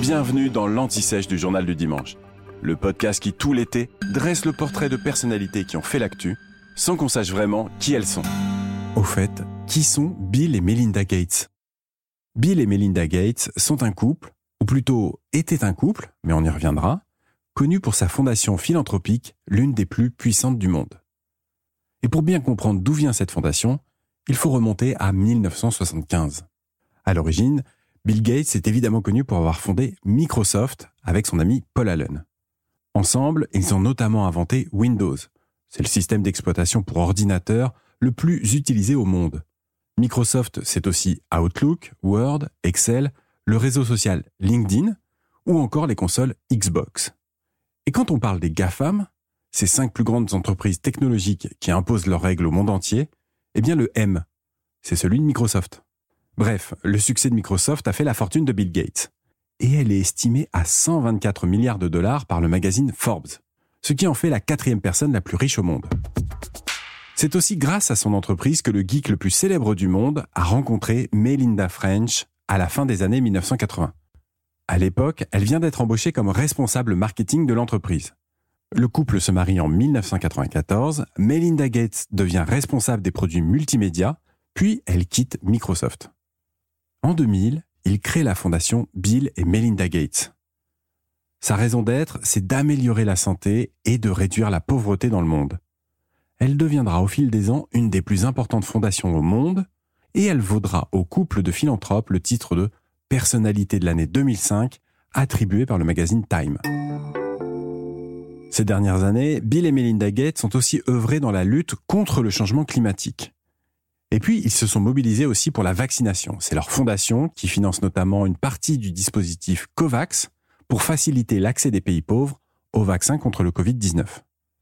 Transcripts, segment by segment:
Bienvenue dans l'Anti-Sèche du Journal du Dimanche, le podcast qui, tout l'été, dresse le portrait de personnalités qui ont fait l'actu, sans qu'on sache vraiment qui elles sont. Au fait, qui sont Bill et Melinda Gates? Bill et Melinda Gates sont un couple, ou plutôt étaient un couple, mais on y reviendra, connu pour sa fondation philanthropique, l'une des plus puissantes du monde. Et pour bien comprendre d'où vient cette fondation, il faut remonter à 1975. À l'origine, Bill Gates est évidemment connu pour avoir fondé Microsoft avec son ami Paul Allen. Ensemble, ils ont notamment inventé Windows. C'est le système d'exploitation pour ordinateur le plus utilisé au monde. Microsoft, c'est aussi Outlook, Word, Excel, le réseau social LinkedIn ou encore les consoles Xbox. Et quand on parle des GAFAM, ces cinq plus grandes entreprises technologiques qui imposent leurs règles au monde entier, eh bien le M, c'est celui de Microsoft. Bref, le succès de Microsoft a fait la fortune de Bill Gates. Et elle est estimée à 124 milliards de dollars par le magazine Forbes, ce qui en fait la quatrième personne la plus riche au monde. C'est aussi grâce à son entreprise que le geek le plus célèbre du monde a rencontré Melinda French à la fin des années 1980. À l'époque, elle vient d'être embauchée comme responsable marketing de l'entreprise. Le couple se marie en 1994, Melinda Gates devient responsable des produits multimédia, puis elle quitte Microsoft. En 2000, il crée la fondation Bill et Melinda Gates. Sa raison d'être, c'est d'améliorer la santé et de réduire la pauvreté dans le monde. Elle deviendra au fil des ans une des plus importantes fondations au monde et elle vaudra au couple de philanthropes le titre de personnalité de l'année 2005 attribué par le magazine Time. Ces dernières années, Bill et Melinda Gates sont aussi œuvrés dans la lutte contre le changement climatique. Et puis, ils se sont mobilisés aussi pour la vaccination. C'est leur fondation qui finance notamment une partie du dispositif COVAX pour faciliter l'accès des pays pauvres au vaccin contre le Covid-19.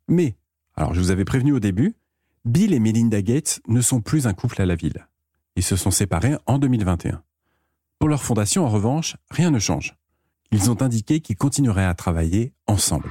Mais, alors je vous avais prévenu au début, Bill et Melinda Gates ne sont plus un couple à la ville. Ils se sont séparés en 2021. Pour leur fondation, en revanche, rien ne change. Ils ont indiqué qu'ils continueraient à travailler ensemble.